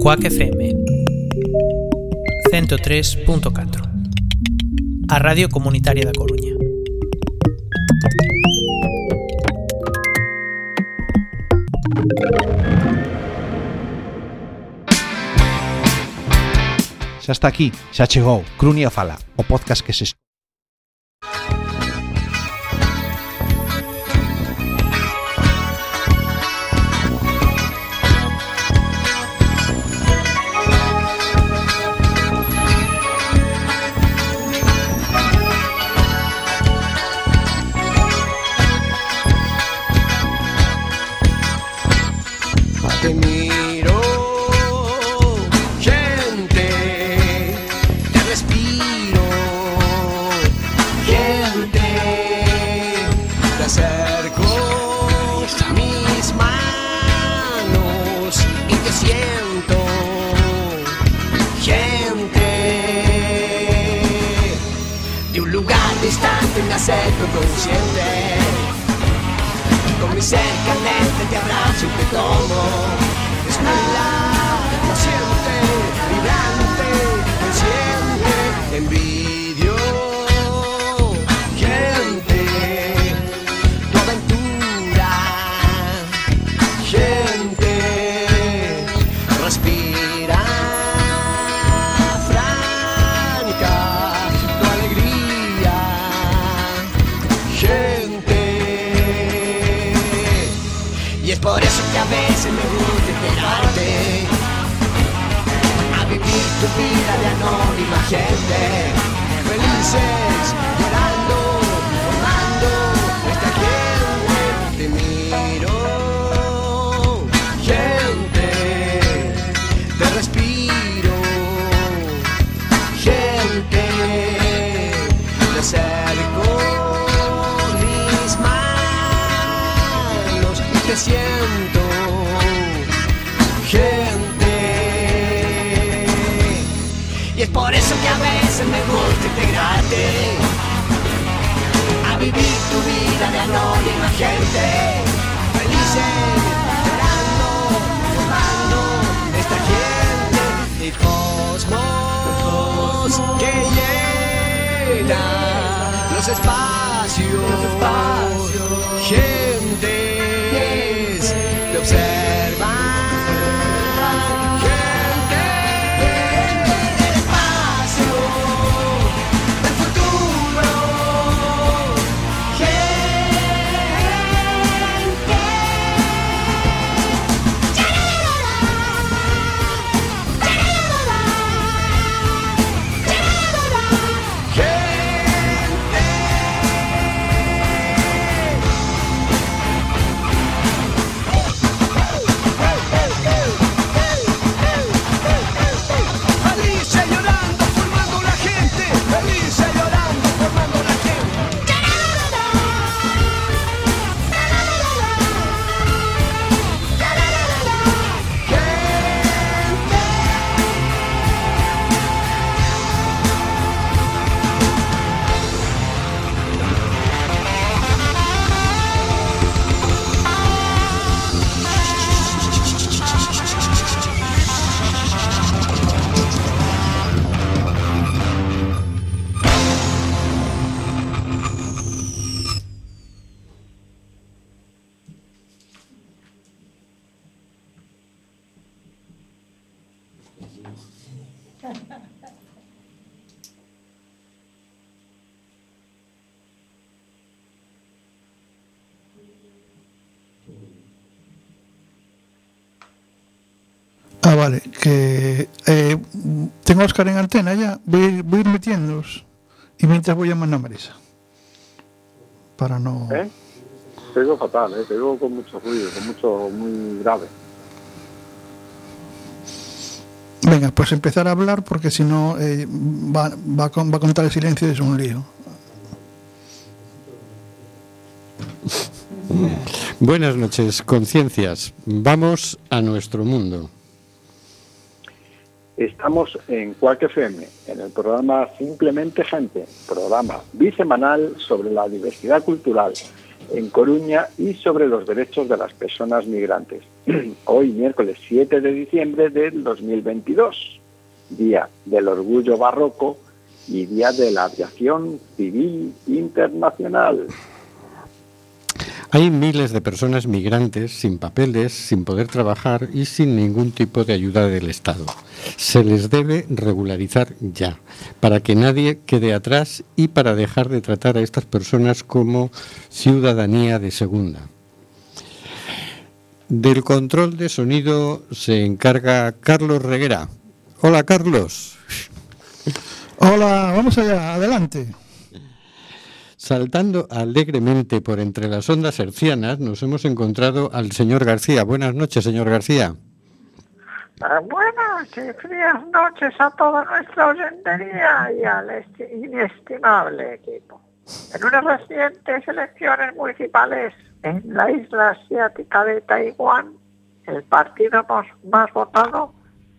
Quack FM 103.4 A Radio Comunitaria da Coruña. Xa está aquí, xa chegou Crunia Fala, o podcast que se vida de anónima gente. Felices, por eso que a veces me gusta integrarte a vivir tu vida de anónima gente. Felices, llorando, formando esta gente y cosmos que llena los espacios, gentes te observan. Vale, que eh, tengo a Oscar en antena ya, voy, a ir- voy a ir metiéndolos y mientras voy llamando a Marisa. Para no... ¿Eh? Te digo fatal, ¿eh? te digo con mucho ruido, con mucho, muy grave. Venga, pues empezar a hablar porque si no eh, va, va, a con- va a contar el silencio y es un lío. Buenas noches, conciencias. Vamos a nuestro mundo. Estamos en Cuac FM, en el programa Simplemente Gente, programa bisemanal sobre la diversidad cultural en Coruña y sobre los derechos de las personas migrantes. Hoy, miércoles 7 de diciembre del 2022, Día del Orgullo Barroco y Día de la Aviación Civil Internacional. Hay miles de personas migrantes sin papeles, sin poder trabajar y sin ningún tipo de ayuda del Estado. Se les debe regularizar ya, para que nadie quede atrás y para dejar de tratar a estas personas como ciudadanía de segunda. Del control de sonido se encarga Carlos Reguera. Hola Carlos. Hola, vamos allá, adelante. Saltando alegremente por entre las ondas hercianas, nos hemos encontrado al señor García. Buenas noches, señor García. Ah, Buenas y frías noches a toda nuestra oyentería y al esti- inestimable equipo. En unas recientes elecciones municipales en la isla asiática de Taiwán, el partido más votado,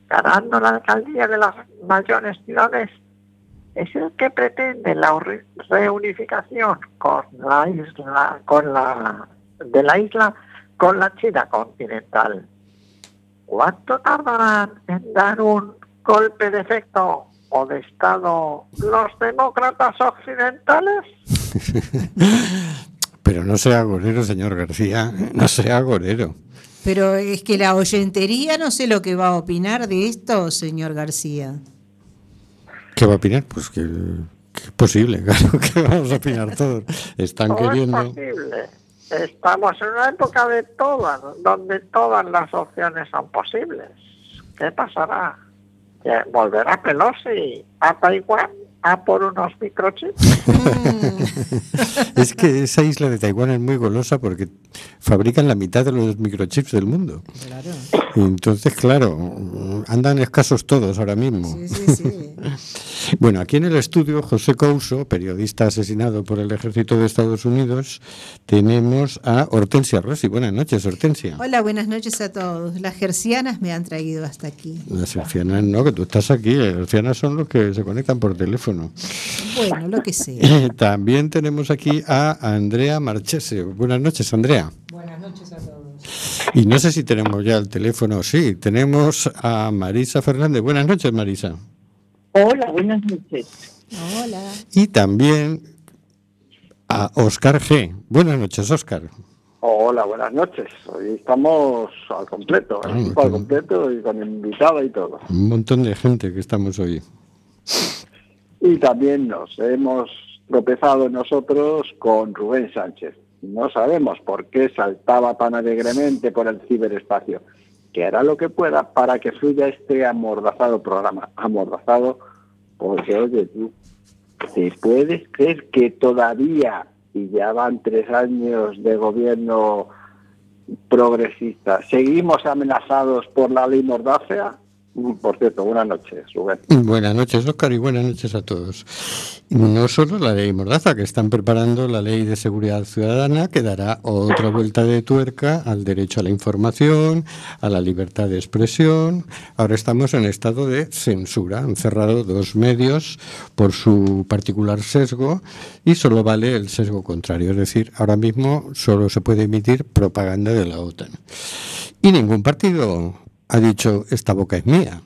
ganando la alcaldía de las mayores ciudades, es el que pretende la re- reunificación con la isla, con la de la isla con la China continental. ¿Cuánto tardarán en dar un golpe de efecto o de Estado los demócratas occidentales? Pero no sea agorero, señor García, no sea agorero. Pero es que la oyentería no sé lo que va a opinar de esto, señor García. ¿Qué va a opinar? Pues que, que es posible, claro que vamos a opinar todos. Están ¿Cómo es queriendo... posible? Estamos en una época de todas, donde todas las opciones son posibles. ¿Qué pasará? ¿Que ¿Volverá Pelosi a Taiwán a por unos microchips? Es que esa isla de Taiwán es muy golosa porque fabrican la mitad de los microchips del mundo. Claro. Entonces, claro, andan escasos todos ahora mismo. Sí, sí, sí. Bueno, aquí en el estudio, José Couso, periodista asesinado por el ejército de Estados Unidos, tenemos a Hortensia Rossi. Buenas noches, Hortensia. Hola, buenas noches a todos. Las gercianas me han traído hasta aquí. Las hercianas no, que tú estás aquí. Las hercianas son los que se conectan por teléfono. Bueno, lo que sea. También tenemos aquí a Andrea Marchese. Buenas noches, Andrea. Buenas noches a todos. Y no sé si tenemos ya el teléfono. Sí, tenemos a Marisa Fernández. Buenas noches, Marisa. Hola, buenas noches. Hola. Y también a Oscar G. Buenas noches, Oscar. Hola, buenas noches. Hoy estamos al completo, el Ah, al completo y con invitada y todo. Un montón de gente que estamos hoy. Y también nos hemos tropezado nosotros con Rubén Sánchez. No sabemos por qué saltaba tan alegremente por el ciberespacio, que hará lo que pueda para que fluya este amordazado programa. Amordazado, porque oye tú, ¿te puedes creer que todavía, y ya van tres años de gobierno progresista, seguimos amenazados por la ley Mordácea? Por cierto, buenas noches, Rubén. Buenas noches, Oscar, y buenas noches a todos. No solo la ley Mordaza, que están preparando la ley de seguridad ciudadana, que dará otra vuelta de tuerca al derecho a la información, a la libertad de expresión. Ahora estamos en estado de censura. Han cerrado dos medios por su particular sesgo y solo vale el sesgo contrario. Es decir, ahora mismo solo se puede emitir propaganda de la OTAN. Y ningún partido ha dicho esta boca es mía.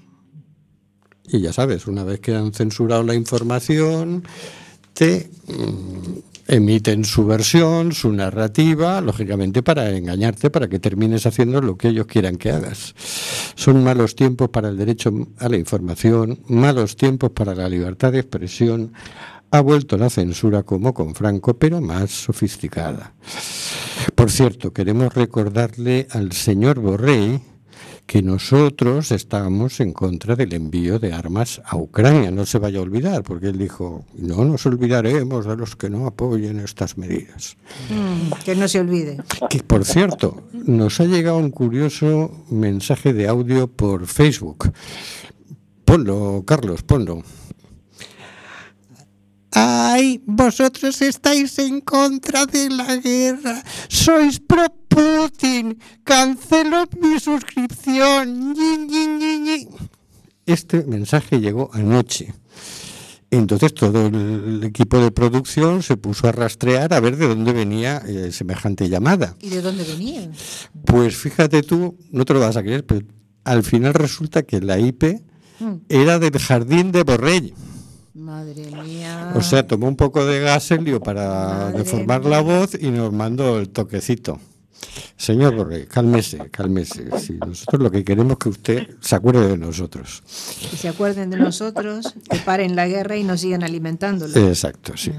Y ya sabes, una vez que han censurado la información, te mm, emiten su versión, su narrativa, lógicamente para engañarte, para que termines haciendo lo que ellos quieran que hagas. Son malos tiempos para el derecho a la información, malos tiempos para la libertad de expresión. Ha vuelto la censura como con Franco, pero más sofisticada. Por cierto, queremos recordarle al señor Borrell que nosotros estábamos en contra del envío de armas a Ucrania. No se vaya a olvidar, porque él dijo, no nos olvidaremos de los que no apoyen estas medidas. Mm, que no se olvide. Que, por cierto, nos ha llegado un curioso mensaje de audio por Facebook. Ponlo, Carlos, ponlo. Ay, vosotros estáis en contra de la guerra. Sois pro Putin. Cancelo mi suscripción. Este mensaje llegó anoche. Entonces todo el equipo de producción se puso a rastrear a ver de dónde venía eh, semejante llamada. ¿Y de dónde venían? Pues fíjate tú, no te lo vas a creer, pero al final resulta que la IP Mm. era del jardín de Borrell. Madre mía. O sea, tomó un poco de gaselio para Madre deformar mía. la voz y nos mandó el toquecito. Señor Borrell, cálmese, cálmese. Si nosotros lo que queremos es que usted se acuerde de nosotros. que se acuerden de nosotros, que paren la guerra y nos sigan alimentándolo. Exacto, sí.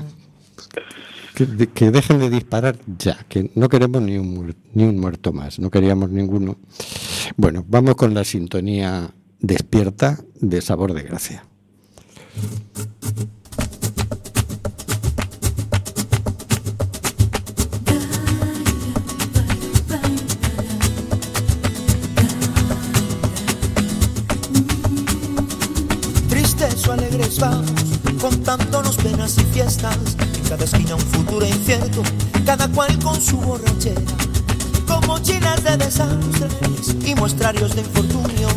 Que, de- que dejen de disparar ya, que no queremos ni un, ni un muerto más, no queríamos ninguno. Bueno, vamos con la sintonía despierta de sabor de gracia. Alegres vamos, contándonos penas y fiestas. Cada esquina un futuro incierto, cada cual con su borrachera. Con mochilas de desastres y muestrarios de infortunio,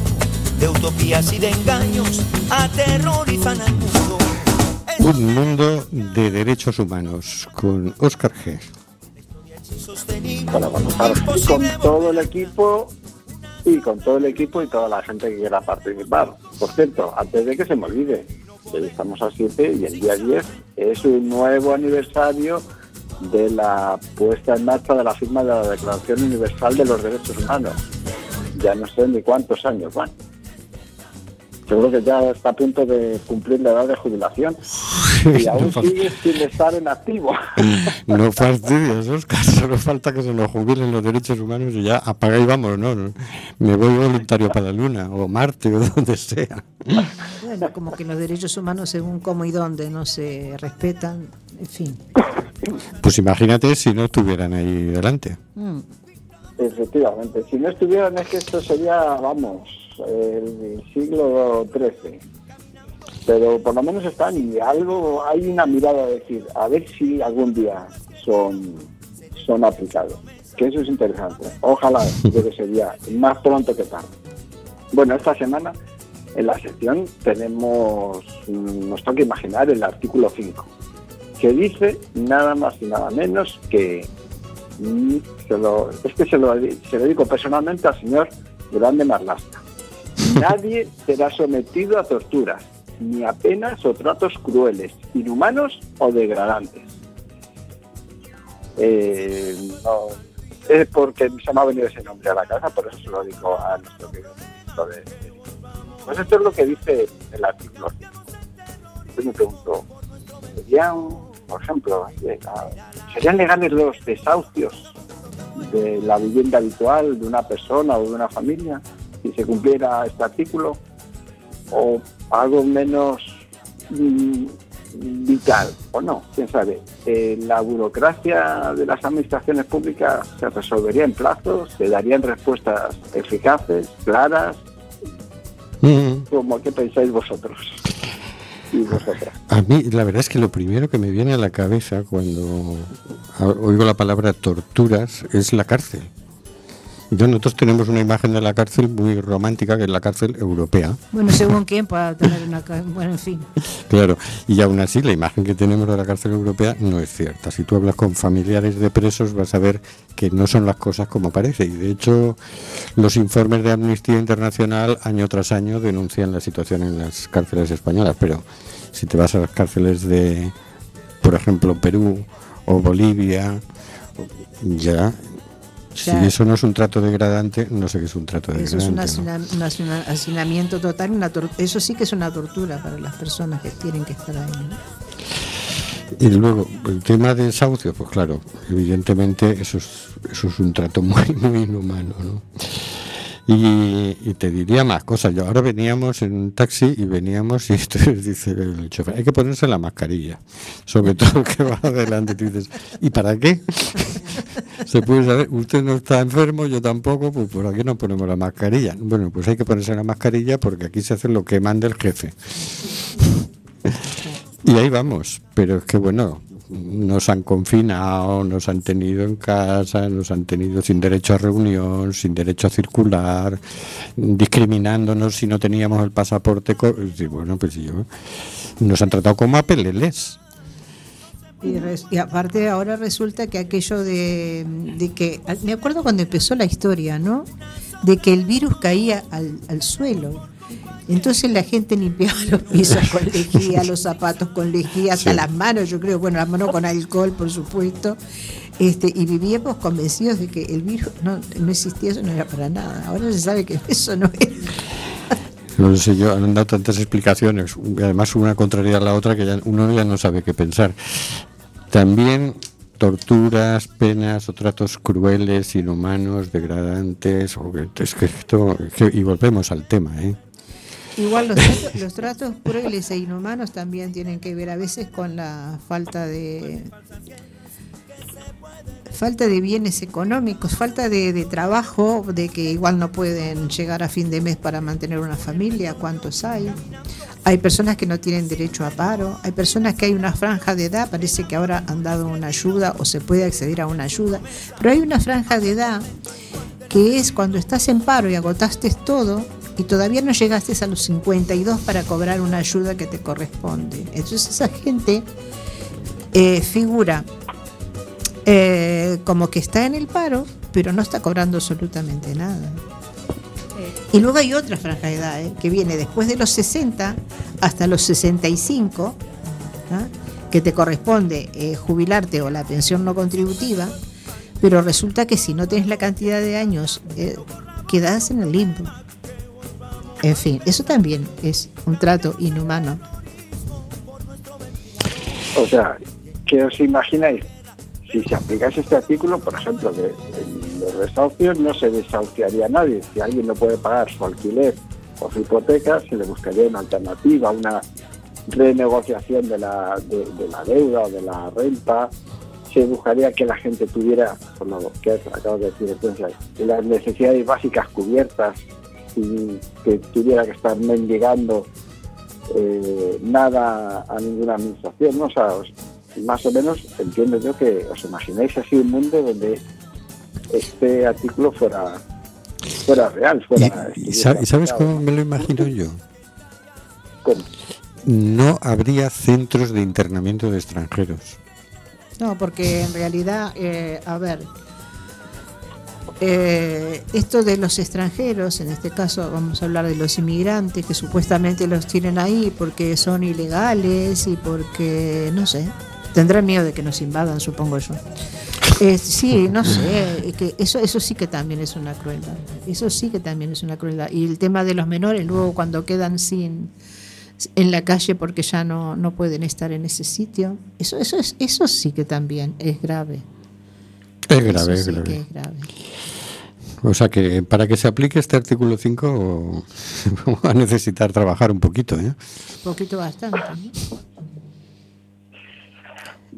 de utopías y de engaños, aterrorizan al mundo. Un mundo de derechos humanos con Óscar G. Bueno, con Oscar y con todo el equipo y con todo el equipo y toda la gente que quiera participar. Por cierto, antes de que se me olvide, estamos a 7 y el día 10 es un nuevo aniversario de la puesta en marcha de la firma de la Declaración Universal de los Derechos Humanos. Ya no sé ni cuántos años van. Seguro que ya está a punto de cumplir la edad de jubilación y aún No sigue sin estar en activo. No fastidies, Óscar, solo falta que se nos jubilen los derechos humanos y ya apaga y vamos, ¿no? no. Me voy voluntario para la Luna o Marte o donde sea. Bueno, como que los derechos humanos según cómo y dónde no se respetan, en fin. Pues imagínate si no estuvieran ahí delante. Mm. Efectivamente, si no estuvieran es que esto sería, vamos, el siglo XIII. Pero por lo menos están y algo, hay una mirada de decir, a ver si algún día son, son aplicados. Que eso es interesante. Ojalá, yo que sería más pronto que tarde. Bueno, esta semana en la sección tenemos, nos toca imaginar el artículo 5, que dice nada más y nada menos que Mm, se lo, es que se lo, se lo digo personalmente al señor Grande Marlasca. Nadie será sometido a torturas, ni a penas o tratos crueles, inhumanos o degradantes. Eh, es porque se me ha venido ese nombre a la casa, por eso se lo digo a nuestro querido Pues esto es lo que dice el artículo 5. Yo me pregunto, ¿serían, por ejemplo, eh, serían legales los desahucios de la vivienda habitual de una persona o de una familia si se cumpliera este artículo? ¿O algo menos mm, vital? ¿O no? ¿Quién sabe? Eh, la burocracia de las administraciones públicas se resolvería en plazos, se darían respuestas eficaces, claras, como que pensáis vosotros y vosotras. A mí, la verdad es que lo primero que me viene a la cabeza cuando oigo la palabra torturas es la cárcel. Yo, nosotros tenemos una imagen de la cárcel muy romántica, que es la cárcel europea. Bueno, según quién para tener una... ca- Bueno, en fin. Claro, y aún así la imagen que tenemos de la cárcel europea no es cierta. Si tú hablas con familiares de presos vas a ver que no son las cosas como parece. Y de hecho los informes de Amnistía Internacional año tras año denuncian la situación en las cárceles españolas. Pero si te vas a las cárceles de, por ejemplo, Perú o Bolivia, ya... Si eso no es un trato degradante, no sé qué es un trato Eso es un, degradante. ¿no? un hacinamiento total, una eso sí que es una tortura para las personas que tienen que estar ahí. ¿no? Y luego, el tema de desahucio, pues claro, evidentemente eso es, eso es un trato muy, muy inhumano, ¿no? Y, te diría más cosas. Yo ahora veníamos en un taxi y veníamos y entonces dice el chofer, hay que ponerse la mascarilla, sobre todo que va adelante. Y tú dices, ¿y para qué? Se puede saber, usted no está enfermo, yo tampoco, pues por aquí nos ponemos la mascarilla. Bueno, pues hay que ponerse la mascarilla porque aquí se hace lo que manda el jefe. Y ahí vamos, pero es que bueno, nos han confinado, nos han tenido en casa, nos han tenido sin derecho a reunión, sin derecho a circular, discriminándonos si no teníamos el pasaporte. bueno, pues yo, nos han tratado como a peleles. Y, res- y aparte ahora resulta que aquello de, de que, me acuerdo cuando empezó la historia, ¿no? De que el virus caía al, al suelo. Entonces la gente limpiaba los pisos con lejía, los zapatos con lejía, hasta Sí. las manos, yo creo, bueno, las manos con alcohol, por supuesto. Este, y vivíamos convencidos de que el virus no, no existía, eso no era para nada. Ahora se sabe que eso no es. No sé yo, han dado tantas explicaciones, además una contraria a la otra que ya uno ya no sabe qué pensar. También torturas, penas o tratos crueles, inhumanos, degradantes, o es que esto, y volvemos al tema, ¿eh? Igual los tratos, los tratos crueles e inhumanos también tienen que ver a veces con la falta de falta de bienes económicos, falta de, de trabajo, de que igual no pueden llegar a fin de mes para mantener una familia, ¿cuántos hay? Hay personas que no tienen derecho a paro, hay personas que hay una franja de edad, parece que ahora han dado una ayuda o se puede acceder a una ayuda, pero hay una franja de edad que es cuando estás en paro y agotaste todo y todavía no llegaste a los 52 para cobrar una ayuda que te corresponde. Entonces esa gente eh, figura eh, como que está en el paro, pero no está cobrando absolutamente nada. Y luego hay otra franja de edad eh, que viene después de los 60 hasta los 65, ¿ah? que te corresponde eh, jubilarte o la pensión no contributiva, pero resulta que si no tienes la cantidad de años, eh, quedas en el limbo. En fin, eso también es un trato inhumano. O sea, ¿qué os imagináis? Si se aplicase este artículo, por ejemplo, de, de los desahucios, no se desahuciaría a nadie. Si alguien no puede pagar su alquiler o su hipoteca, se le buscaría una alternativa, una renegociación de la, de, la deuda o de la renta. Se buscaría que la gente tuviera, por lo que acabo de decir, entonces, las necesidades básicas cubiertas sin que tuviera que estar mendigando eh, nada a ninguna administración, ¿no? O sea, os- más o menos entiendo yo que os imagináis así un mundo donde este artículo fuera fuera real, fuera... ¿Y, sa- y sabes cómo me lo imagino yo? ¿Cómo? No habría centros de internamiento de extranjeros. No, porque en realidad, eh, a ver, eh, esto de los extranjeros, en este caso vamos a hablar de los inmigrantes que supuestamente los tienen ahí porque son ilegales y porque, no sé, tendrán miedo de que nos invadan, supongo yo. Eh, sí, no sé, es que eso, eso sí que también es una crueldad. Eso sí que también es una crueldad. Y el tema de los menores, luego cuando quedan sin en la calle porque ya no, no pueden estar en ese sitio, eso, eso, es, eso sí que también es grave. Es grave, es grave. que es grave. O sea que para que se aplique este artículo 5 vamos a necesitar trabajar un poquito, ¿eh? Un poquito bastante. ¿no?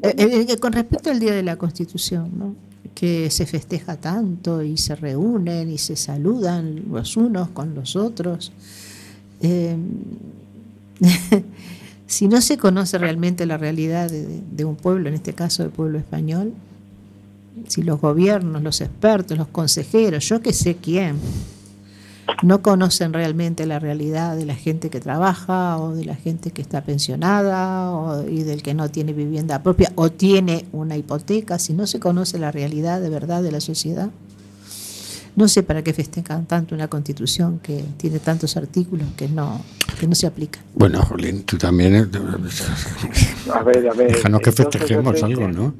Eh, eh, eh, con respecto al Día de la Constitución, ¿no? que se festeja tanto y se reúnen y se saludan los unos con los otros. Eh, si no se conoce realmente la realidad de, de un pueblo, en este caso del pueblo español, si los gobiernos, los expertos, los consejeros, yo que sé quién, no conocen realmente la realidad de la gente que trabaja o de la gente que está pensionada o, y del que no tiene vivienda propia o tiene una hipoteca, si no se conoce la realidad de verdad de la sociedad, no sé para qué festejan tanto una constitución que tiene tantos artículos que no, que no se aplica. Bueno, Jolín, tú también. eh, A ver, a ver. Déjanos que festejemos algo, ¿no?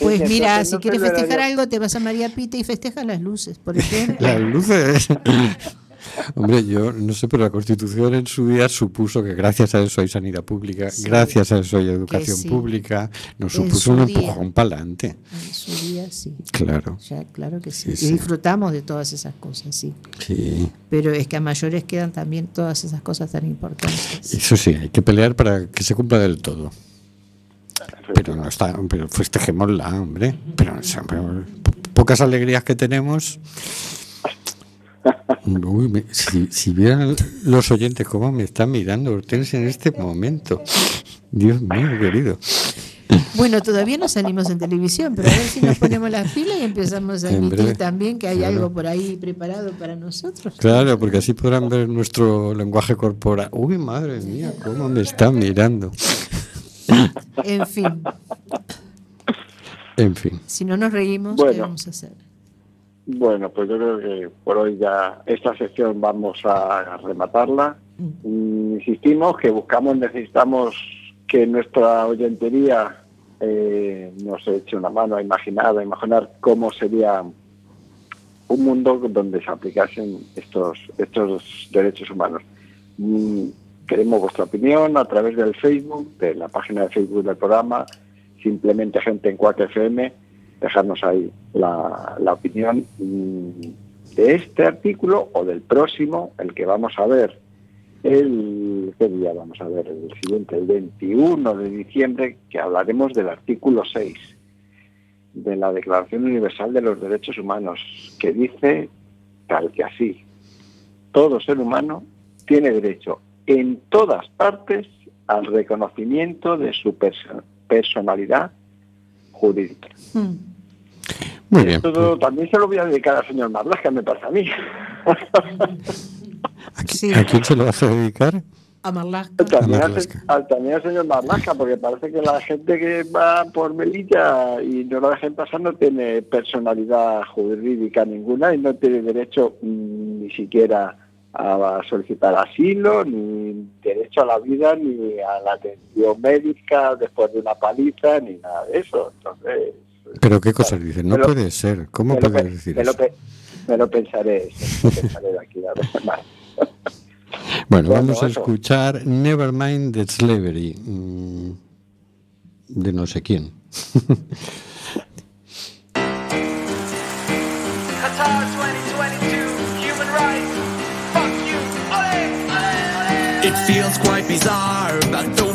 Pues mira, si quieres festejar algo, te vas a María Pita y festejas las luces, por ejemplo. Las luces. Hombre, yo no sé, pero la Constitución en su día supuso que gracias a eso hay sanidad pública, Sí. gracias a eso hay educación sí. pública, nos En supuso su un día. empujón para adelante. En su día sí. Claro. Ya, claro que sí. Sí, y disfrutamos de todas esas cosas, sí. Sí, Pero es que a mayores quedan también todas esas cosas tan importantes. eso sí, hay que pelear para que se cumpla del todo. Pero no está, pero festejémosla, hombre. Pero, o sea, pero po- pocas alegrías que tenemos. Uy, me- si, si vieran los oyentes cómo me están mirando Hortensia en este momento. Dios mío, querido. Bueno, todavía no salimos en televisión, pero a ver si nos ponemos las pilas y empezamos a En emitir breve. también que hay Claro. algo por ahí preparado para nosotros. Claro, porque así podrán ver nuestro lenguaje corporal. Uy, madre mía, cómo me están mirando. En fin, En fin. si no nos reímos, ¿qué vamos a hacer? Bueno, pues yo creo que por hoy ya esta sección vamos a rematarla. Mm, Insistimos que buscamos, necesitamos que nuestra oyentería eh, nos eche una mano a imaginar, a imaginar cómo sería un mundo donde se aplicasen estos, estos derechos humanos. Mm, Queremos vuestra opinión a través del Facebook, de la página de Facebook del programa, simplemente gente en Cuac FM, dejarnos ahí la, la opinión de este artículo o del próximo, el que vamos a ver el ¿qué día vamos a ver? El siguiente, el 21 de diciembre, que hablaremos del artículo 6 de la Declaración Universal de los Derechos Humanos, que dice tal que así, todo ser humano tiene derecho en todas partes al reconocimiento de su perso- personalidad jurídica. Hmm. Muy bien. Esto también se lo voy a dedicar al señor Marlasca, me pasa a mí. Sí, ¿A quién se lo vas a dedicar? a Marlaska. También, A al, Marlaska. al- también al señor Marlasca, porque parece que la gente que va por Melilla y no la dejen pasar no tiene personalidad jurídica ninguna y no tiene derecho mm, ni siquiera a solicitar asilo, ni derecho a la vida, ni a la atención médica después de una paliza, ni nada de eso. Entonces, Pero qué cosas dices, no lo- puede ser. ¿Cómo me lo, puedes pe- decir me lo eso? pe- me lo pensaré, me lo pensaré de aquí a dos semanas. Bueno, Bueno, vamos a escuchar Nevermind the Slavery mm, de no sé quién. Qatar 2022, human rights. Fuck you. Ole, ole, ole. It feels quite bizarre, but the World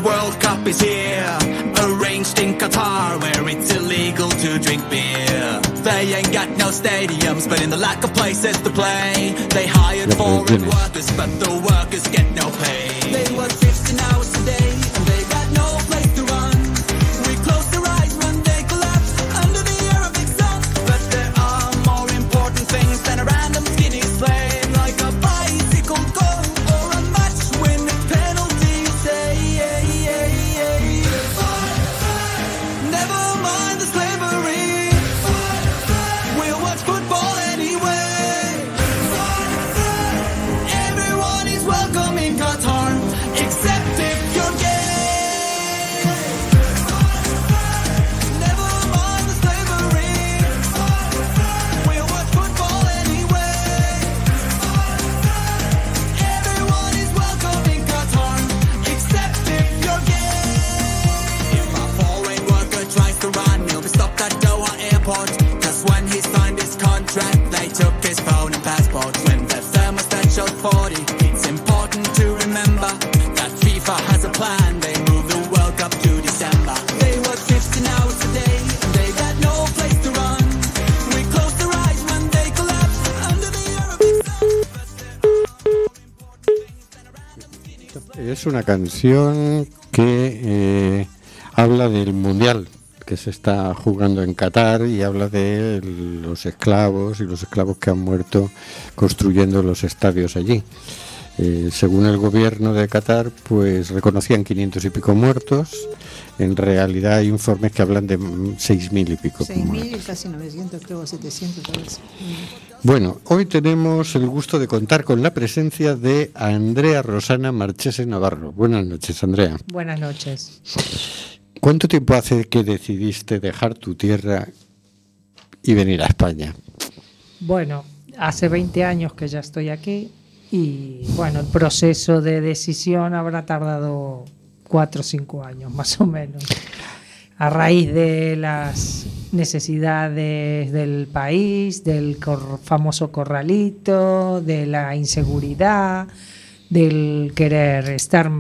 Cup is here. Arranged in Qatar, where it's illegal to drink beer. They ain't got no stadiums, but in the lack of places to play, they hired foreign workers, but the workers get no pay. They work 16 hours a day, Es una canción que eh, habla del mundial que se está jugando en Qatar y habla de los esclavos y los esclavos que han muerto construyendo los estadios allí. Eh, según el gobierno de Qatar, pues reconocían 500 y pico muertos. En realidad hay informes que hablan de mm, 6.000 y pico. 6.000 y casi 900, creo 700 parece. Bueno, hoy tenemos el gusto de contar con la presencia de Andrea Rosana Marchese Navarro. Buenas noches, Andrea. Buenas noches. ¿Cuánto tiempo hace que decidiste dejar tu tierra y venir a España? Bueno, hace 20 años que ya estoy aquí y bueno, el proceso de decisión habrá tardado 4 o 5 años más o menos. A raíz de las necesidades del país, del cor- famoso corralito, de la inseguridad, del querer estar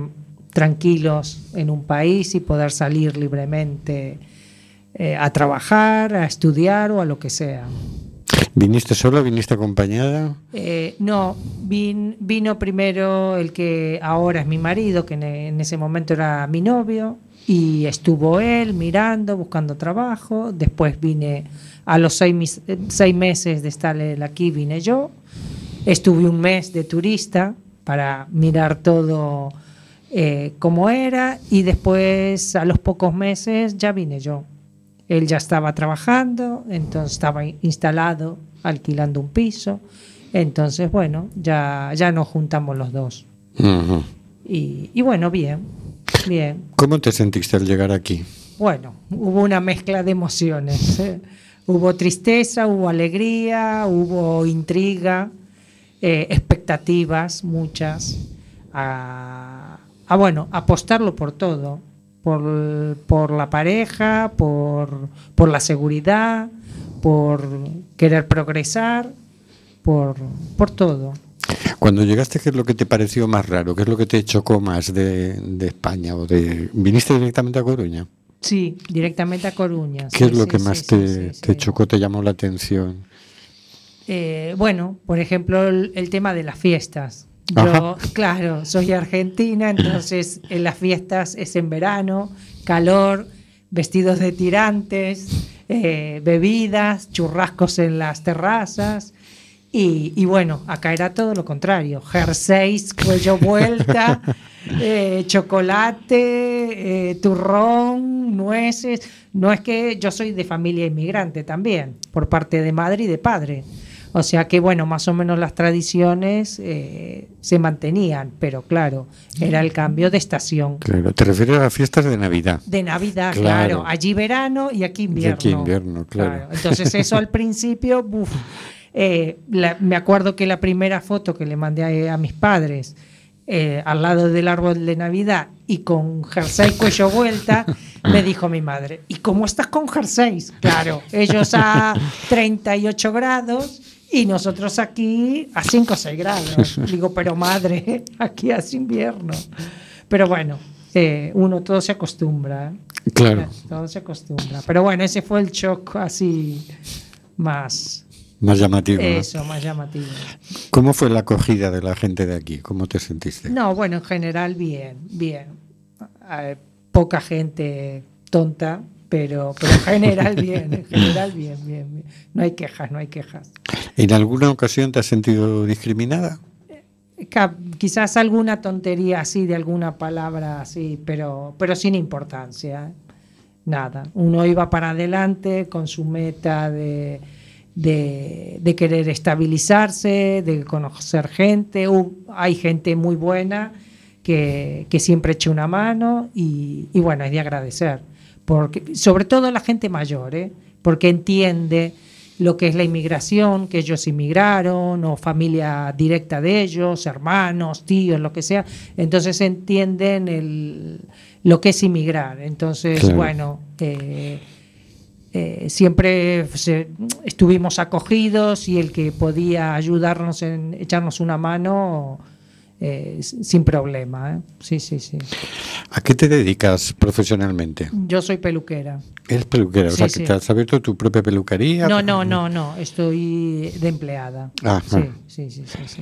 tranquilos en un país y poder salir libremente eh, a trabajar, a estudiar o a lo que sea. ¿Viniste sola? ¿Viniste acompañada? Eh, no, vin- vino primero el que ahora es mi marido, que en, ese momento era mi novio, y estuvo él mirando, buscando trabajo. Después vine a los seis meses de estar él aquí, vine yo. Estuve un mes de turista para mirar todo eh, como era y después a los pocos meses ya vine yo. Él ya estaba trabajando, entonces estaba in- instalado, alquilando un piso. Entonces, bueno, ya, ya nos juntamos los dos. Y, y bueno, bien, bien. ¿Cómo te sentiste al llegar aquí? Bueno, hubo una mezcla de emociones. ¿eh? Hubo tristeza, hubo alegría, hubo intriga, eh, expectativas, muchas. A, a, bueno, apostarlo por todo. Por, por la pareja, por, por la seguridad, por querer progresar, por, por todo. Cuando llegaste, ¿qué es lo que te pareció más raro? ¿Qué es lo que te chocó más de, de España? o de ¿Viniste directamente a Coruña? Sí, directamente a Coruña. ¿Qué sí, es lo sí, que más sí, te, te chocó, te llamó la atención? Eh, bueno, por ejemplo, el, el tema de las fiestas. Yo, Ajá. claro, soy argentina, entonces en las fiestas es en verano, calor, vestidos de tirantes, eh, bebidas, churrascos en las terrazas. Y, y bueno, acá era todo lo contrario. Jerseys, cuello vuelta, eh, chocolate, eh, turrón, nueces. No es que yo soy de familia inmigrante también, por parte de madre y de padre. O sea que, bueno, más o menos las tradiciones eh, se mantenían, pero claro, era el cambio de estación. Claro, te refieres a las fiestas de Navidad. De Navidad, Claro. claro. Allí verano y aquí Y invierno. aquí invierno, claro. Entonces eso al principio, buf, eh, la- me acuerdo que la primera foto que le mandé a, a mis padres eh, al lado del árbol de Navidad y con jersey cuello vuelta, me dijo mi madre, ¿y cómo estás con jerseys? Claro, ellos a 38 grados y nosotros aquí a 5 o 6 grados. Digo, pero madre, aquí hace invierno. Pero bueno, eh, uno todo se acostumbra. ¿eh? Claro. Todo se acostumbra. Pero bueno, ese fue el shock así más... Más llamativo. ¿no? Eso, más llamativo. ¿Cómo fue la acogida de la gente de aquí? ¿Cómo te sentiste? No, bueno, en general bien, bien. Eh, poca gente tonta, pero, pero en general bien, en general bien, bien, bien. No hay quejas, no hay quejas. ¿En alguna ocasión te has sentido discriminada? Ca- Quizás alguna tontería así de alguna palabra así, pero, pero sin importancia. ¿eh? Nada. Uno iba para adelante con su meta de, de, querer estabilizarse, de conocer gente. Hay gente muy buena que, que siempre echa una mano y, y bueno, es de agradecer. Porque, sobre todo la gente mayor, ¿eh? porque entiende lo que es la inmigración, que ellos inmigraron, o familia directa de ellos, hermanos, tíos, lo que sea. Entonces entienden el, lo que es inmigrar. Entonces, Claro. bueno, eh, eh, siempre se- estuvimos acogidos y el que podía ayudarnos en echarnos una mano eh, sin problema. ¿eh? Sí, sí, sí. ¿A qué te dedicas profesionalmente? Yo soy peluquera. Eres peluquera, o sea, sí. que te has abierto tu propia peluquería. No, no, no, no. Estoy de empleada. Ah, sí, ah. sí, sí, sí, sí.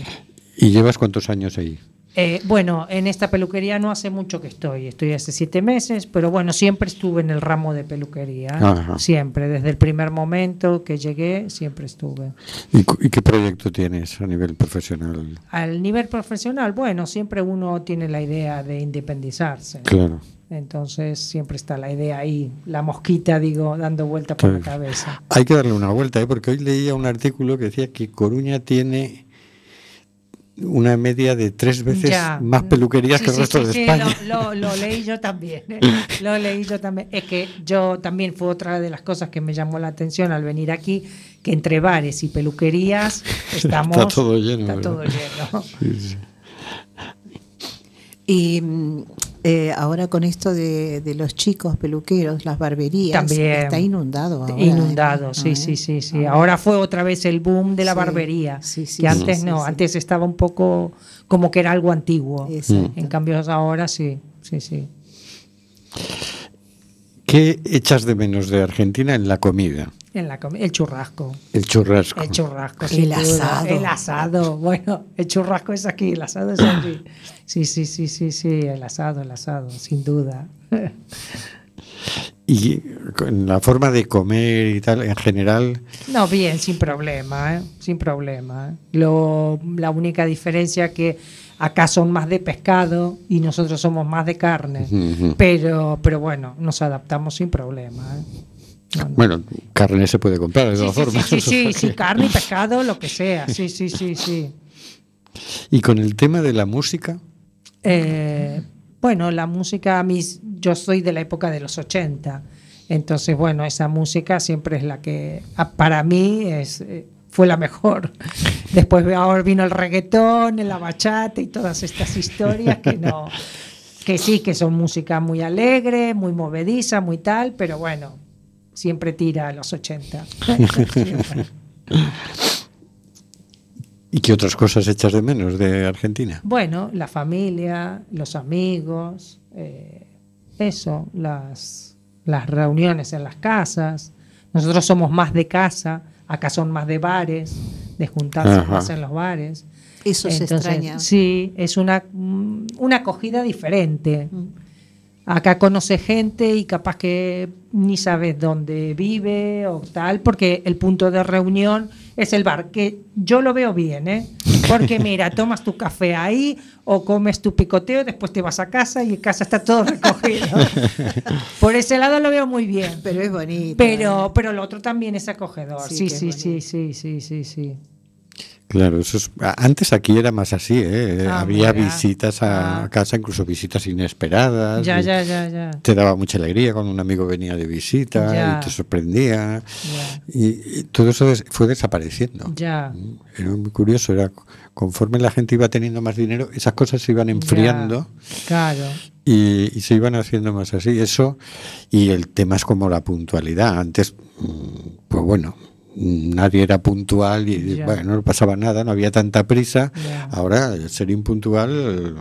¿Y llevas cuántos años ahí? Eh, bueno, en esta peluquería no hace mucho que estoy, estoy hace siete meses, pero bueno, siempre estuve en el ramo de peluquería. Ajá. siempre, desde el primer momento que llegué, siempre estuve. ¿Y, qué proyecto tienes a nivel profesional? Al nivel profesional, bueno, siempre uno tiene la idea de independizarse. Claro. Entonces siempre está la idea ahí, la mosquita, digo, dando vuelta por la cabeza. Hay que darle una vuelta, ¿eh? porque hoy leía un artículo que decía que Coruña tiene una media de tres veces Ya. más peluquerías Sí, que el resto sí, de España. Lo, lo- lo leí yo también. ¿eh? Lo leí yo también. Es que yo también fue otra de las cosas que me llamó la atención al venir aquí, que entre bares y peluquerías estamos. Está todo lleno, Está todo lleno. Sí, sí. Y eh, ahora con esto de, de los chicos peluqueros, las barberías, También. está inundado ahora. Inundado, ¿eh? sí, ¿No, sí, eh? sí, sí. Ahora fue otra vez el boom de la Sí, barbería. sí, sí, que sí, antes sí, no, sí. antes estaba un poco como que era algo antiguo. Exacto. En cambio ahora sí, sí, sí. ¿Qué echas de menos de Argentina en la comida? En la el churrasco. El churrasco. El churrasco. El asado. El asado. Bueno, el churrasco es aquí, el asado es aquí. Sí, sí, sí, sí, sí, el asado, el asado, sin duda. Y con la forma de comer y tal, en general, No, bien, sin problema, ¿eh? sin problema. Lo, la única diferencia que acá son más de pescado y nosotros somos más de carne. Pero, pero bueno, nos adaptamos sin problema. ¿eh? Bueno, carne se puede comprar de Sí, todas sí, formas. sí, sí, sí, carne pescado, lo que sea. Sí, sí, sí, sí. Y con el tema de la música, Eh, bueno, la música, mí, yo soy de la época de los 80, entonces bueno, esa música siempre es la que a- para mí es, eh, fue la mejor. Después ahora vino el reggaetón, la bachata y todas estas historias que no, que sí, que son música muy alegre, muy movediza, muy tal, pero bueno, siempre tira a los 80. Siempre. ¿y qué otras cosas echas de menos de Argentina? Bueno, la familia, los amigos, eh, eso, las, las reuniones en las casas. Nosotros somos más de casa, acá son más de bares, de juntarse Ajá. más en los bares. Eso se extraña. Sí, es una, mm, una acogida diferente. Mm. Acá conoce gente y capaz que ni sabes dónde vive o tal, porque el punto de reunión es el bar, que yo lo veo bien, ¿eh? Porque mira, tomas tu café ahí o comes tu picoteo, después te vas a casa y en casa está todo recogido. Por ese lado lo veo muy bien. Pero es bonito. Pero, ¿eh? pero lo otro también es acogedor. Sí, sí, sí, sí, sí, sí, sí. Claro, eso es, a- antes aquí era más así, ¿eh? Ah, había mira. visitas a Ah. casa, incluso visitas inesperadas. Ya, ya, ya, ya. Te daba mucha alegría cuando un amigo venía de visita Ya. y te sorprendía. Y, y todo eso des- fue desapareciendo. Ya. Era muy curioso, era conforme la gente iba teniendo más dinero, esas cosas se iban enfriando Claro. y, y se iban haciendo más así. Eso, y el tema es como la puntualidad. Antes, mm, pues bueno, mm, nadie era puntual y bueno, no pasaba nada, no había tanta prisa. Ahora, ser impuntual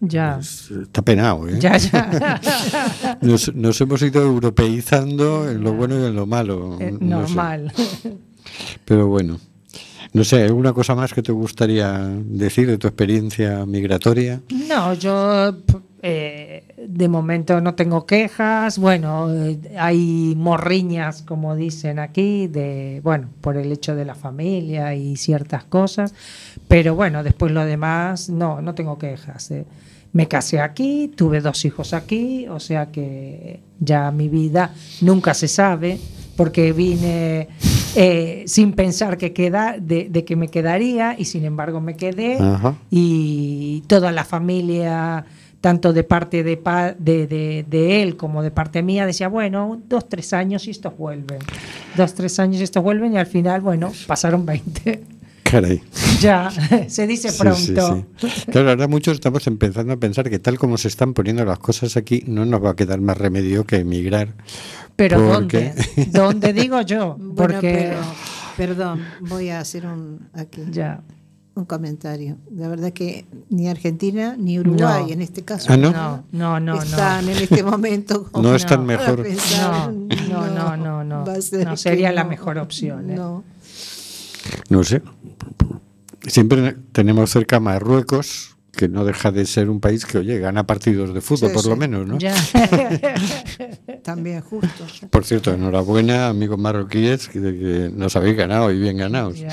Ya. pues, está penado. ¿eh? Ya, ya. Nos, nos hemos ido europeizando en lo bueno y en lo malo. Eh, no sé. normal. Pero bueno, no sé, ¿alguna cosa más que te gustaría decir de tu experiencia migratoria? No, yo eh, de momento no tengo quejas. Bueno, eh, hay morriñas, como dicen aquí, de bueno, por el hecho de la familia y ciertas cosas. Pero bueno, después lo demás, no, no tengo quejas. eh. Me casé aquí, tuve dos hijos aquí, o sea que ya mi vida nunca se sabe, porque vine sin pensar que queda, de, de que me quedaría y sin embargo me quedé Ajá. y toda la familia, tanto de parte de, pa- de, de- de él como de parte mía, decía, bueno, dos, tres años y estos vuelven. Dos, tres años y estos vuelven y al final, bueno, pasaron 20. Caray. ya, se dice Sí, pronto. sí, sí. Claro, ahora muchos estamos empezando a pensar que tal como se están poniendo las cosas aquí, no nos va a quedar más remedio que emigrar. Pero porque- ¿dónde? ¿Dónde digo yo? Bueno, Porque pero, perdón, voy a hacer un aquí ya. Un comentario. La verdad que ni Argentina ni Uruguay No. en este caso Ah, ¿no? No, no, no, están no. en este momento como No están mejor. pensar, No, no, no, no, va a no. ser No que sería la no. mejor opción. ¿eh? No. No sé. Siempre tenemos cerca Marruecos, que no deja de ser un país que, oye, gana partidos de fútbol, Sí, por lo sí. menos, ¿no? Ya. También justo. Por cierto, enhorabuena, amigos marroquíes, que, que nos habéis ganado y bien ganados. Ya.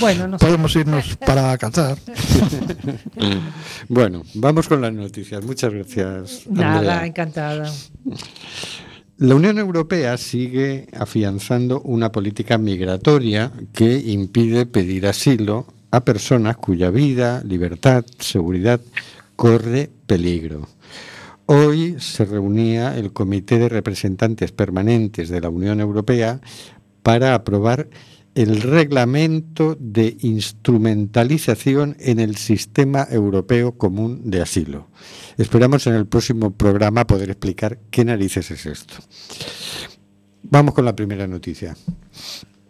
Bueno, no sé. Podemos irnos para Qatar. Bueno, vamos con las noticias. Muchas gracias. Nada, Andrea. encantada. La Unión Europea sigue afianzando una política migratoria que impide pedir asilo a personas cuya vida, libertad, seguridad corre peligro. Hoy se reunía el Comité de Representantes Permanentes de la Unión Europea para aprobar el reglamento de instrumentalización en el sistema europeo común de asilo. Esperamos en el próximo programa poder explicar qué narices es esto. Vamos con la primera noticia.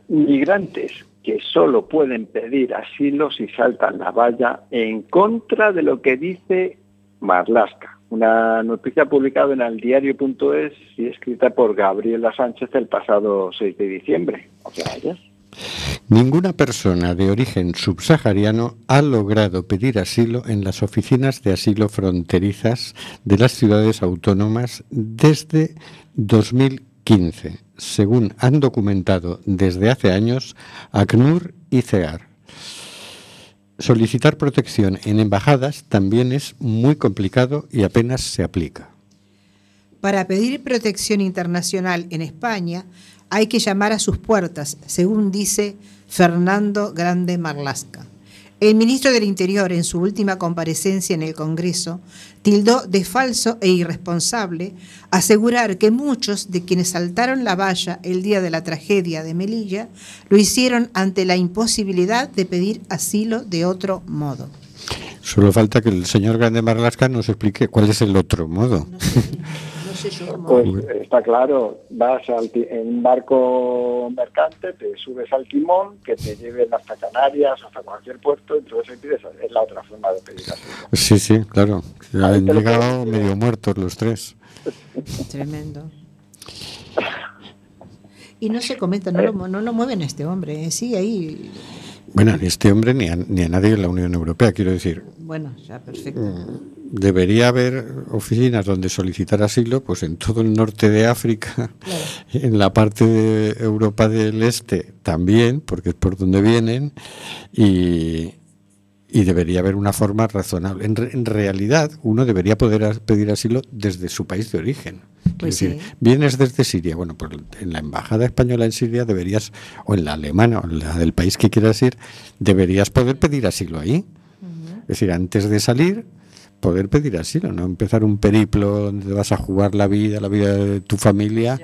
Migrantes que solo pueden pedir asilo si saltan la valla en contra de lo que dice Marlaska. Una noticia publicada en el diario.es y escrita por Gabriela Sánchez el pasado 6 de diciembre. O sea. Ninguna persona de origen subsahariano ha logrado pedir asilo en las oficinas de asilo fronterizas de las ciudades autónomas desde 2015, según han documentado desde hace años ACNUR y CEAR. Solicitar protección en embajadas también es muy complicado y apenas se aplica. Para pedir protección internacional en España hay que llamar a sus puertas, según dice Fernando Grande Marlasca. El ministro del Interior, en su última comparecencia en el Congreso, tildó de falso e irresponsable asegurar que muchos de quienes saltaron la valla el día de la tragedia de Melilla lo hicieron ante la imposibilidad de pedir asilo de otro modo. Solo falta que el señor Grande Marlasca nos explique cuál es el otro modo. Pues está claro, vas al ti- en un barco mercante, te subes al timón, que te lleven hasta Canarias, hasta cualquier puerto, entonces es la otra forma de pedir asilo. Sí, sí, claro. Han llegado medio muertos los tres. Tremendo. Y no se comenta, no, lo, no lo mueven a este hombre, eh, sigue ahí. Bueno, ni este hombre ni a, ni a nadie en la Unión Europea, quiero decir. Bueno, ya perfecto. Debería haber oficinas donde solicitar asilo, pues en todo el norte de África, en la parte de Europa del Este también, porque es por donde vienen, y, y debería haber una forma razonable. En, re- en realidad, uno debería poder pedir asilo desde su país de origen. Pues es decir, sí. vienes desde Siria, bueno, pues en la embajada española en Siria deberías, o en la alemana, o en la del país que quieras ir, deberías poder pedir asilo ahí. Es decir, antes de salir, poder pedir asilo, no empezar un periplo donde vas a jugar la vida, la vida de tu familia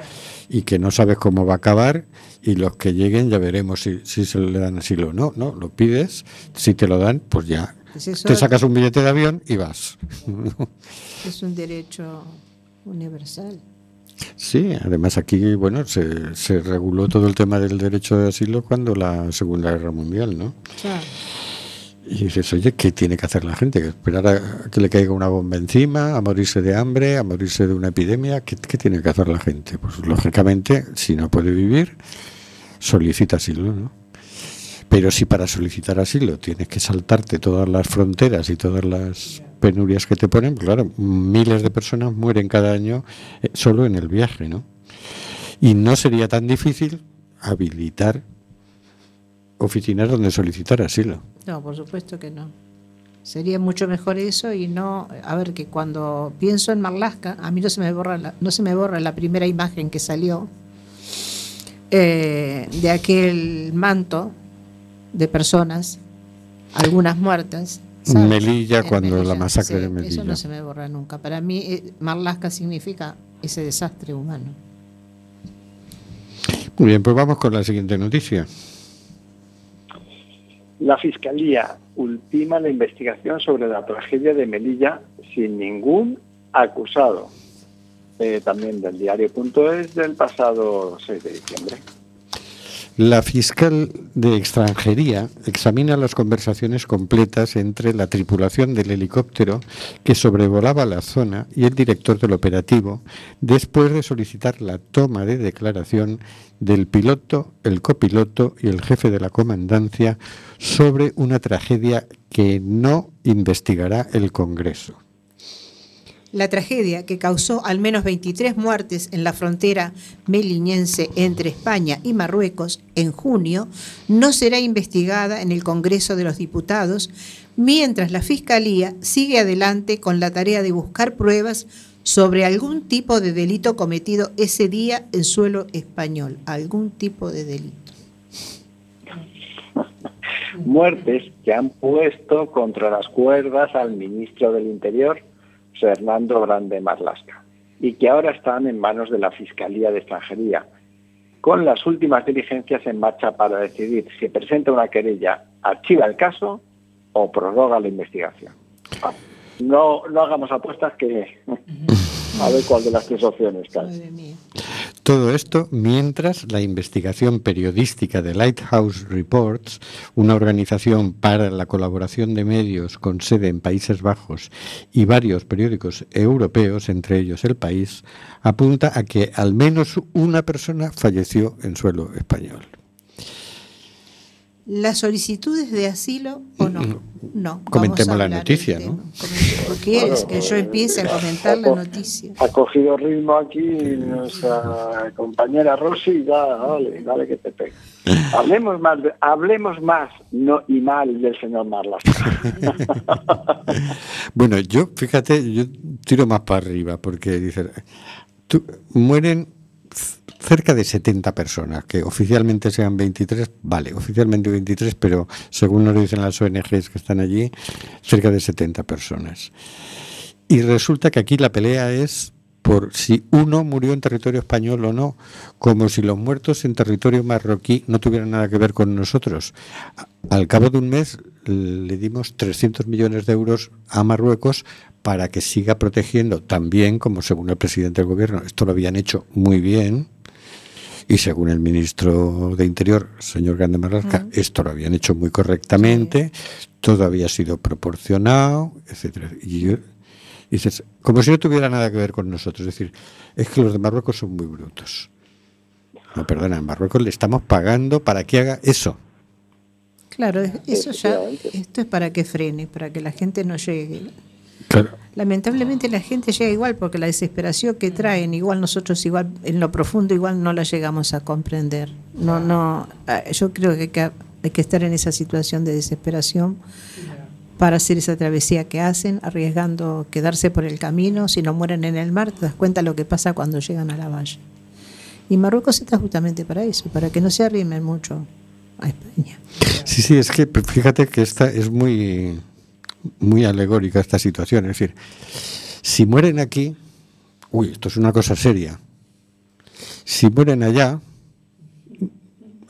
y que no sabes cómo va a acabar y los que lleguen ya veremos si, si se le dan asilo o no, no, lo pides, si te lo dan, pues ya Pues eso- te sacas un billete de avión y vas. Es un derecho universal. Sí, además aquí, bueno, se, se reguló todo el tema del derecho de asilo cuando la Segunda Guerra Mundial, ¿no? Claro. Y dices, oye, ¿qué tiene que hacer la gente? ¿Que ¿Esperar a que le caiga una bomba encima, a morirse de hambre, a morirse de una epidemia? ¿Qué, qué tiene que hacer la gente? Pues lógicamente, si no puede vivir, solicita asilo, ¿no? Pero si para solicitar asilo tienes que saltarte todas las fronteras y todas las penurias que te ponen, pues claro, miles de personas mueren cada año eh, solo en el viaje, ¿no? Y no sería tan difícil habilitar oficinas donde solicitar asilo. No, por supuesto que no. Sería mucho mejor eso y no, a ver, que cuando pienso en Marlaska, a mí no se me borra la, no se me borra la primera imagen que salió eh, de aquel manto de personas, algunas muertas. ¿sabes? Melilla, En cuando la masacre sí, de Melilla. Eso no se me borra nunca. Para mí, eh, Marlaska significa ese desastre humano. Muy bien, pues vamos con la siguiente noticia. La Fiscalía ultima la investigación sobre la tragedia de Melilla sin ningún acusado. Eh, también del diario.es del pasado 6 de diciembre. La fiscal de extranjería examina las conversaciones completas entre la tripulación del helicóptero que sobrevolaba la zona y el director del operativo después de solicitar la toma de declaración del piloto, el copiloto y el jefe de la comandancia sobre una tragedia que no investigará el Congreso. La tragedia que causó al menos 23 muertes en la frontera meliñense entre España y Marruecos en junio no será investigada en el Congreso de los Diputados, mientras la Fiscalía sigue adelante con la tarea de buscar pruebas sobre algún tipo de delito cometido ese día en suelo español. Algún tipo de delito. Muertes que han puesto contra las cuerdas al ministro del Interior, Fernando Grande Marlasca, y que ahora están en manos de la Fiscalía de Extranjería, con las últimas diligencias en marcha para decidir si presenta una querella, archiva el caso o prorroga la investigación. No, no hagamos apuestas que a ver cuál de las tres opciones cae. Todo esto mientras la investigación periodística de Lighthouse Reports, una organización para la colaboración de medios con sede en Países Bajos y varios periódicos europeos, entre ellos El País, apunta a que al menos una persona falleció en suelo español. ¿Las solicitudes de asilo o no? No. Comentemos la noticia, ¿no? tema. Comente- ¿Por qué es que yo empiece a comentar la noticia? Ha cogido ritmo aquí nuestra compañera Rosy, ya, dale, dale que te pegue. Hablemos más, de- hablemos más no y mal del señor Marlas. Bueno, yo, fíjate, yo tiro más para arriba, porque dice, tú- mueren cerca de 70 personas, que oficialmente sean 23, vale, oficialmente 23, pero según nos dicen las ONGs que están allí, cerca de 70 personas. Y resulta que aquí la pelea es por si uno murió en territorio español o no, como si los muertos en territorio marroquí no tuvieran nada que ver con nosotros. Al cabo de un mes le dimos 300 millones de euros a Marruecos para que siga protegiendo también, como según el presidente del gobierno, esto lo habían hecho muy bien, y según el ministro de Interior, señor Grande Marlasca, esto lo habían hecho muy correctamente, todo había sido proporcionado, etcétera. Y yo- dices, como si no tuviera nada que ver con nosotros. Es decir, es que los de Marruecos son muy brutos. No, perdona, en Marruecos le estamos pagando para que haga eso. Claro, es- eso ya, esto es para que frene, para que la gente no llegue. Claro. Lamentablemente la gente llega igual porque la desesperación que traen, igual nosotros igual en lo profundo igual no la llegamos a comprender. No, no, ah, yo creo que hay que hay que estar en esa situación de desesperación para hacer esa travesía que hacen, arriesgando quedarse por el camino, si no mueren en el mar, te das cuenta lo que pasa cuando llegan a la valla. Y Marruecos está justamente para eso, para que no se arrimen mucho a España. Sí, sí, es que fíjate que esta es muy, muy alegórica esta situación. Es decir, si mueren aquí, uy, esto es una cosa seria. Si mueren allá,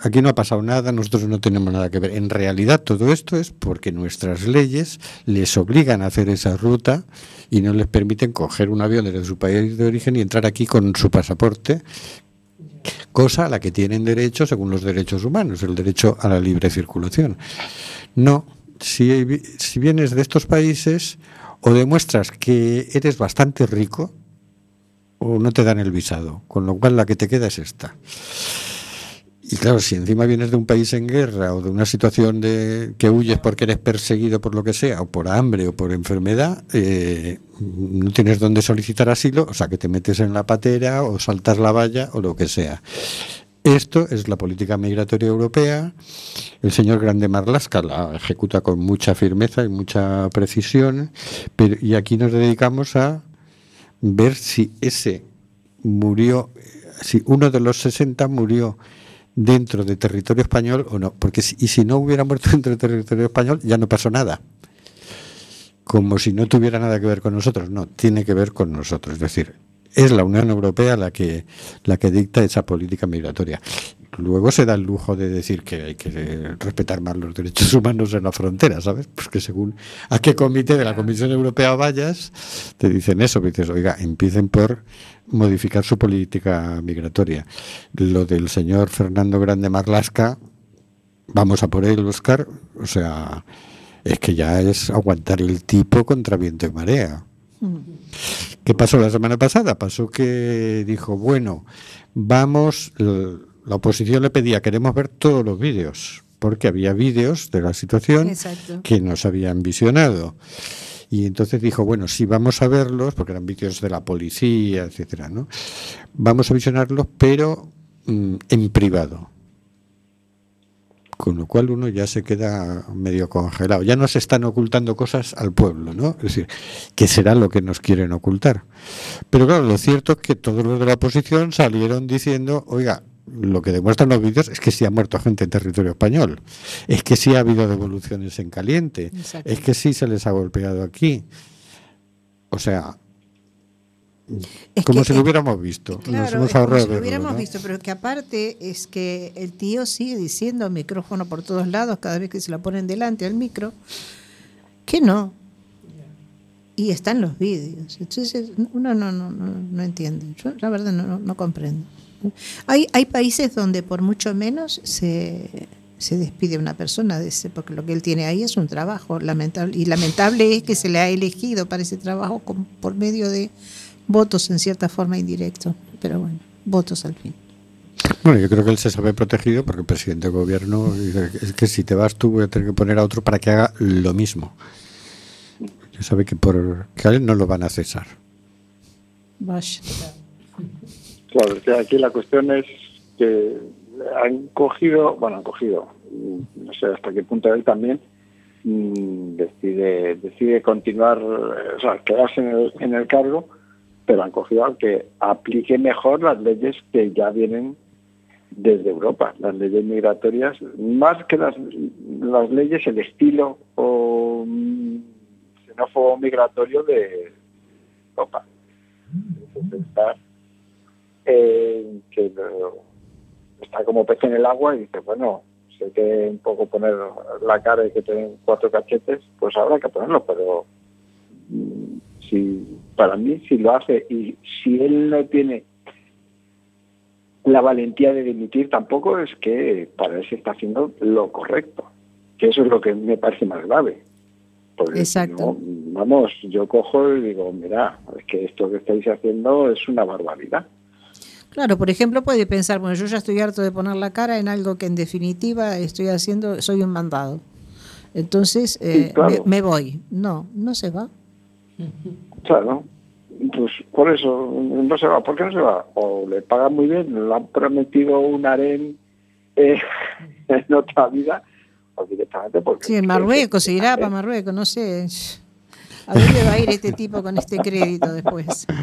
aquí no ha pasado nada, nosotros no tenemos nada que ver. En realidad todo esto es porque nuestras leyes les obligan a hacer esa ruta y no les permiten coger un avión desde su país de origen y entrar aquí con su pasaporte, cosa a la que tienen derecho según los derechos humanos, el derecho a la libre circulación. No, si, si vienes de estos países o demuestras que eres bastante rico o no te dan el visado, con lo cual la que te queda es esta. Y claro, si encima vienes de un país en guerra o de una situación de que huyes porque eres perseguido por lo que sea, o por hambre o por enfermedad, eh, no tienes dónde solicitar asilo, o sea que te metes en la patera o saltas la valla o lo que sea. Esto es la política migratoria europea. El señor Grande Marlasca la ejecuta con mucha firmeza y mucha precisión, pero y aquí nos dedicamos a ver si ese murió, si uno de los 60 murió dentro de territorio español o no, porque si, y si no hubiera muerto dentro de territorio español ya no pasó nada. Como si no tuviera nada que ver con nosotros, no, tiene que ver con nosotros, es decir, es la Unión Europea la que la que dicta esa política migratoria. Luego se da el lujo de decir que hay que respetar más los derechos humanos en la frontera, ¿sabes? Pues que según a qué comité de la Comisión Europea vayas, te dicen eso, que dices, oiga, empiecen por modificar su política migratoria. Lo del señor Fernando Grande Marlasca, vamos a por él, Oscar, o sea, es que ya es aguantar el tipo contra viento y marea. ¿Qué pasó la semana pasada? Pasó que dijo, bueno, vamos, la oposición le pedía, queremos ver todos los vídeos, porque había vídeos de la situación Exacto. que nos habían visionado. Y entonces dijo, bueno, sí, vamos a verlos, porque eran vídeos de la policía, etcétera, ¿no? Vamos a visionarlos, pero mm, en privado. Con lo cual uno ya se queda medio congelado. Ya nos están ocultando cosas al pueblo, ¿no? Es decir, ¿qué será lo que nos quieren ocultar? Pero claro, lo cierto es que todos los de la oposición salieron diciendo, oiga, lo que demuestran los vídeos es que sí ha muerto gente en territorio español, es que sí ha habido devoluciones en caliente, Exacto. es que sí se les ha golpeado aquí. O sea, Es como que, si lo hubiéramos visto. Nos Claro, hemos como si lo hubiéramos ¿no? visto, pero que aparte es que el tío sigue diciendo micrófono por todos lados cada vez que se la ponen delante al micro, que no. Y están los vídeos. Entonces uno no, no, no, no entiende. Yo la verdad no, no, no comprendo. Hay, hay países donde por mucho menos se, se despide una persona de ese, porque lo que él tiene ahí es un trabajo lamentable. Y lamentable es que se le ha elegido para ese trabajo con- por medio de votos en cierta forma indirecto. Pero bueno, votos al fin. Bueno, yo creo que él se sabe protegido porque el presidente del gobierno dice es que si te vas tú voy a tener que poner a otro para que haga lo mismo. Ya sabe que por que a él no lo van a cesar. Vaya. Claro, aquí la cuestión es que han cogido, bueno, han cogido, no sé hasta qué punto él también mm, decide decide continuar, o sea, quedarse en el, en el cargo, pero han cogido al que aplique mejor las leyes que ya vienen desde Europa, las leyes migratorias, más que las, las leyes, el estilo o mm, xenófobo migratorio de Europa. Eh, que está como pez en el agua y dice, bueno, sé que un poco poner la cara y que tienen cuatro cachetes, pues habrá que ponerlo, pero mm, si para mí si lo hace y si él no tiene la valentía de dimitir tampoco es que para él se está haciendo lo correcto, que eso es lo que me parece más grave. Porque Exacto. no, vamos, yo cojo y digo, mira, es que esto que estáis haciendo es una barbaridad. Claro, por ejemplo, puede pensar, bueno, yo ya estoy harto de poner la cara en algo que en definitiva estoy haciendo, soy un mandado. Entonces, eh, claro. me, me voy. No, no se va. Claro, pues por eso no se va. ¿Por qué no se va? O le pagan muy bien, le han prometido un harén eh, en otra vida, o directamente porque... Sí, en Marruecos, se irá para Marruecos, no sé. ¿A dónde va a ir este tipo con este crédito después?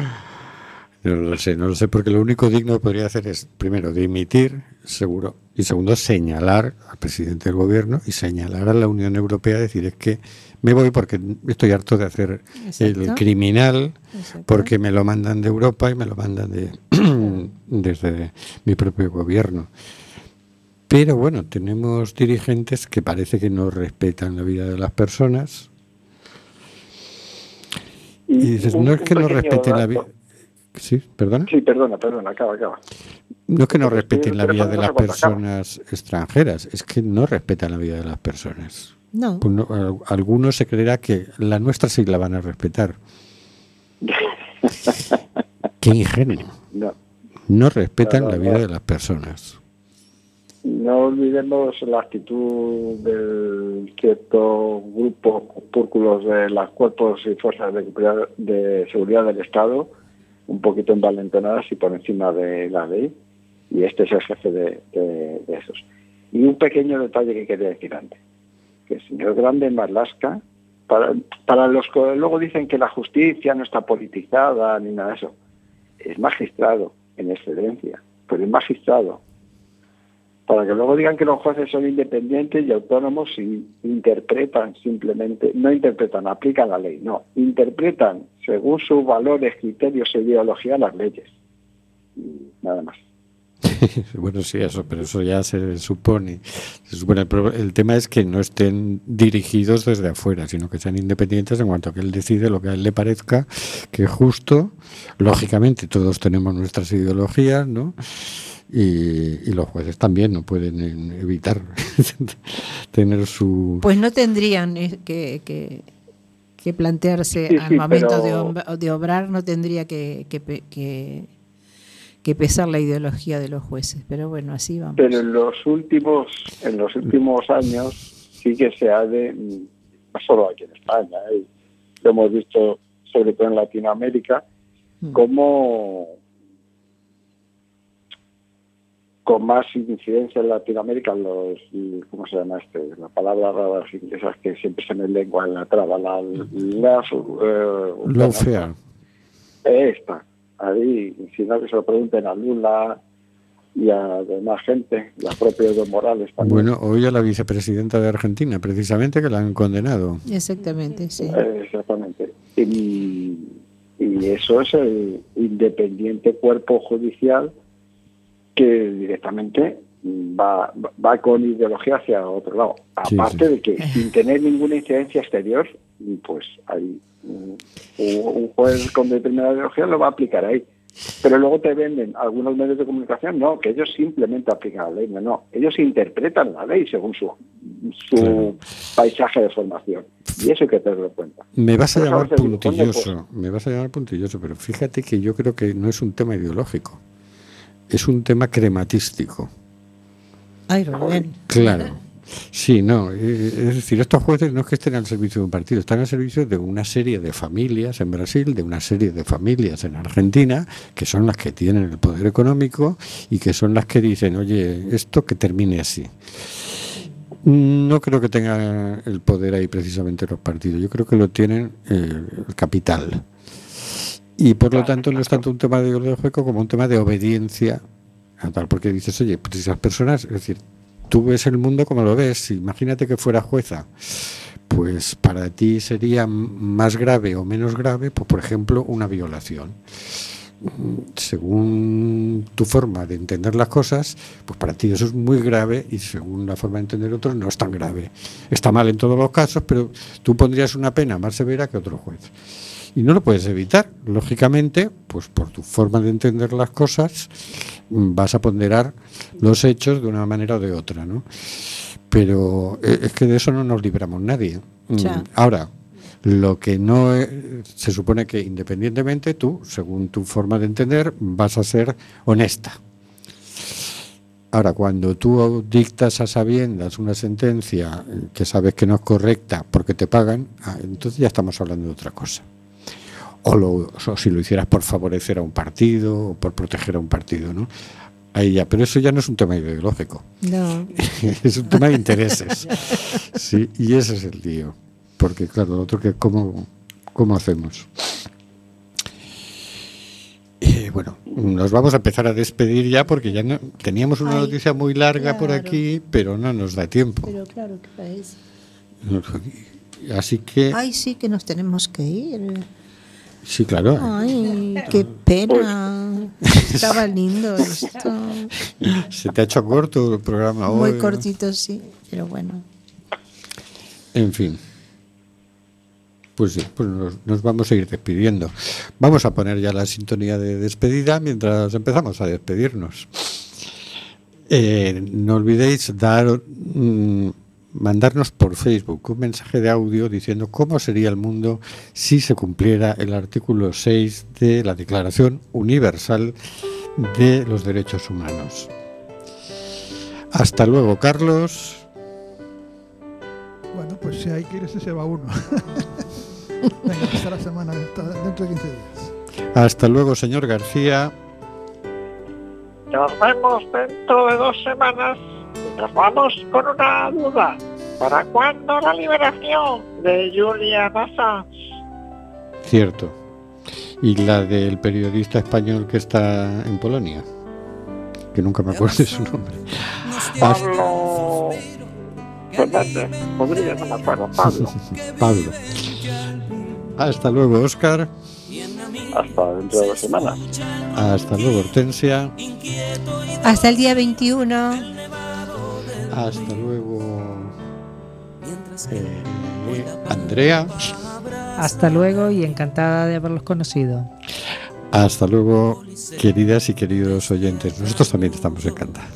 No lo sé, no lo sé, porque lo único digno que podría hacer es, primero, dimitir, seguro, y segundo, señalar al presidente del gobierno y señalar a la Unión Europea, decir, es que me voy porque estoy harto de hacer el criminal, Exacto. porque me lo mandan de Europa y me lo mandan de desde mi propio gobierno. Pero bueno, tenemos dirigentes que parece que no respetan la vida de las personas. Y dices, no es que no respeten la vida. Sí, perdona. Sí, perdona, perdona, acaba, acaba. No es que no respeten la vida de las personas extranjeras, es que no respetan la vida de las personas. No. Pues no, al- algunos se creerá que la nuestra sí la van a respetar. Qué ingenuo. No, No respetan No, no, la vida no. de las personas. no olvidemos la actitud del cierto grupo opúrculos de los cuerpos y fuerzas de, seguridad- de seguridad del Estado, un poquito envalentonadas y por encima de la ley, y este es el jefe de, esos. Y un pequeño detalle que quería decir antes, que el señor Grande Marlasca, para, para los que luego dicen que la justicia no está politizada ni nada de eso, es magistrado en excelencia, pero es magistrado para que luego digan que los jueces son independientes y autónomos y interpretan simplemente, no interpretan, aplican la ley, no, interpretan según sus valores, criterios e ideología las leyes. Y nada más. bueno, sí, eso, pero eso ya se supone. Se supone el, tema es que no estén dirigidos desde afuera, sino que sean independientes en cuanto a que él decide lo que a él le parezca que es justo. Lógicamente, todos tenemos nuestras ideologías, ¿no? Y, y los jueces también no pueden evitar tener su. Pues no tendrían eh, que, que, que plantearse Sí, al sí, momento pero- de, ob- de obrar, no tendría que, que, que, que pesar la ideología de los jueces. Pero bueno, así vamos. Pero en los últimos, en los últimos años sí que se ha de, no solo aquí en España, ¿eh? lo hemos visto sobre todo en Latinoamérica, como con más incidencia en Latinoamérica los, ¿cómo se llama este? La palabra rara esas que siempre se me lengua en la traba, la, la, eh, Lawfare. esta, ahí, sino que se lo pregunten a Lula y a demás gente, la propia Evo Morales también. Bueno, hoy a la vicepresidenta de Argentina, precisamente, que la han condenado. Exactamente, sí. Exactamente. Y, y eso es el independiente cuerpo judicial que directamente va, va con ideología hacia otro lado. Aparte sí. de que sin tener ninguna incidencia exterior, pues hay un, un juez con determinada ideología lo va a aplicar ahí. Pero luego te venden algunos medios de comunicación, no, que ellos simplemente aplican la ley, no, no, ellos interpretan la ley según su, su paisaje de formación. Y eso hay que tenerlo en cuenta. Me vas a Pero llamar puntilloso, me vas a llamar puntilloso, pero fíjate que yo creo que no es un tema ideológico, es un tema crematístico. Ay, Rubén. Claro. Sí, no, eh, es decir, estos jueces no es que estén al servicio de un partido, están al servicio de una serie de familias en Brasil, de una serie de familias en Argentina, que son las que tienen el poder económico y que son las que dicen, oye, esto que termine así. No creo que tengan el poder ahí precisamente los partidos, yo creo que lo tienen eh, el capital. Y por lo tanto no es tanto un tema ideológico como un tema de obediencia a tal, porque dices, oye, pues esas personas, es decir, tú ves el mundo como lo ves, imagínate que fuera jueza, pues para ti sería más grave o menos grave, pues por ejemplo, una violación. Según tu forma de entender las cosas, pues para ti eso es muy grave y según la forma de entender otros no es tan grave. Está mal en todos los casos, pero tú pondrías una pena más severa que otro juez. Y no lo puedes evitar. Lógicamente, pues por tu forma de entender las cosas, mm, vas a ponderar los hechos de una manera o de otra, ¿no? Pero eh, es que de eso no nos libramos nadie. Mm, Ya. Ahora, lo que no eh, se supone que independientemente tú, según tu forma de entender, vas a ser honesta. Ahora, cuando tú dictas a sabiendas una sentencia eh, que sabes que no es correcta porque te pagan, ah, entonces ya estamos hablando de otra cosa. O, lo- o si lo hicieras por favorecer a un partido o por proteger a un partido, ¿no? Ahí ya, pero eso ya no es un tema ideológico, No. es un tema de intereses. Sí, y ese es el lío. Porque, claro, lo otro que, ¿cómo, cómo hacemos? Eh, bueno, nos vamos a empezar a despedir ya porque ya no, teníamos una Ay, noticia muy larga por aquí, pero no nos da tiempo. Pero claro parece. Así que, Ay, sí que nos tenemos que ir. Sí, claro. Ay, qué pena. Estaba lindo esto. Se te ha hecho corto el programa hoy. Muy ¿no? cortito, sí, pero bueno. En fin. Pues sí, pues nos, nos vamos a ir despidiendo. Vamos a poner ya la sintonía de despedida mientras empezamos a despedirnos. Eh, no olvidéis dar, mm, mandarnos por Facebook un mensaje de audio diciendo cómo sería el mundo si se cumpliera el artículo 6 de la Declaración Universal de los Derechos Humanos. Hasta luego, Carlos. Bueno, pues si hay que irse, se va uno. Venga, hasta la semana, hasta dentro de 15 días. Hasta luego, señor García. Nos vemos dentro de dos semanas nos vamos con una duda. ¿Para cuándo la liberación de Julian Assange? Cierto. Y la del periodista español que está en Polonia, que nunca me acuerdo de su nombre. Pablo Fernández, podría, no me acuerdo, Pablo. Pablo. Hasta luego, Oscar. Hasta dentro de dos semanas. Hasta luego, Hortensia. Hasta el día 21. Hasta luego, eh, Andrea. Hasta luego y encantada de haberlos conocido. Hasta luego, queridas y queridos oyentes. Nosotros también estamos encantados.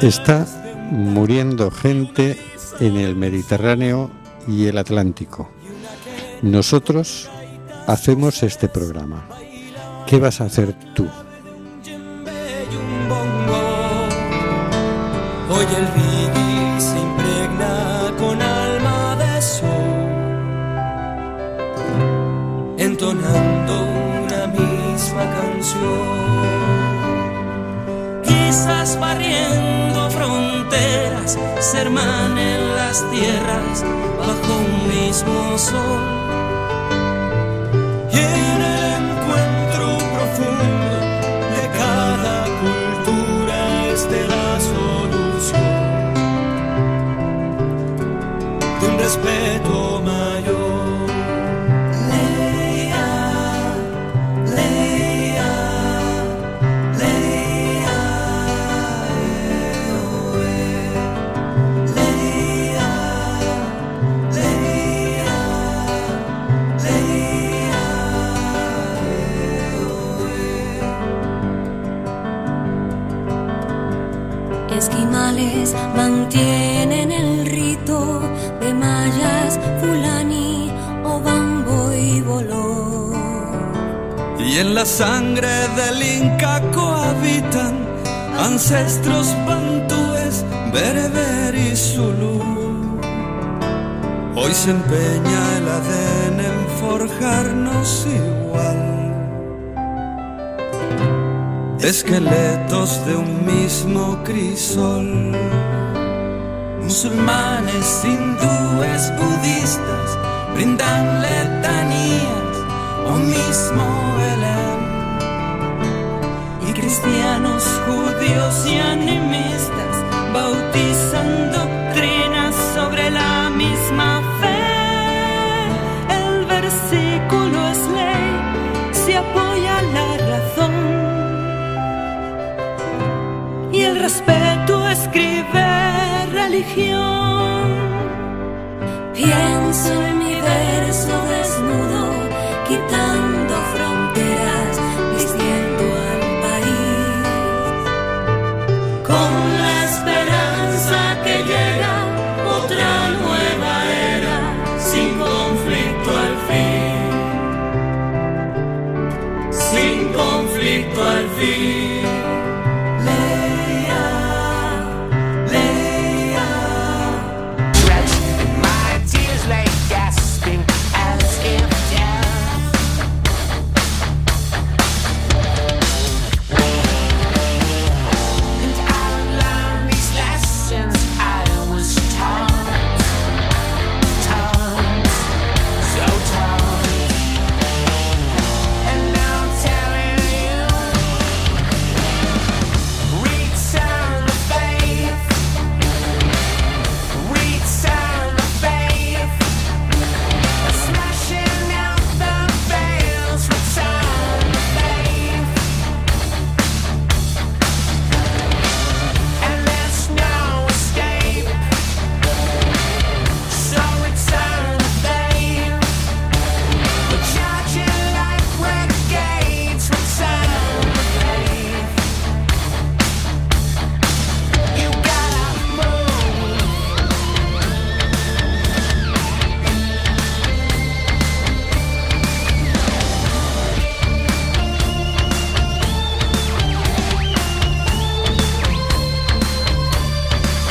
Está muriendo gente en el Mediterráneo y el Atlántico. Nosotros hacemos este programa. ¿Qué vas a hacer tú? Hoy el vivir se impregna con alma de sol, entonando una misma canción. Quizás barriendo fronteras se hermanen las tierras bajo un mismo sol. La sangre del Inca cohabitan ancestros bantúes, bereber y zulú. Hoy se empeña el ADN en forjarnos igual. Esqueletos de un mismo crisol. Musulmanes, hindúes, budistas brindan letanías o mismo Belén. Cristianos, judíos y animistas bautizan doctrinas sobre la misma fe. El versículo es ley, se apoya la razón. Y el respeto escribe religión. Pienso feet.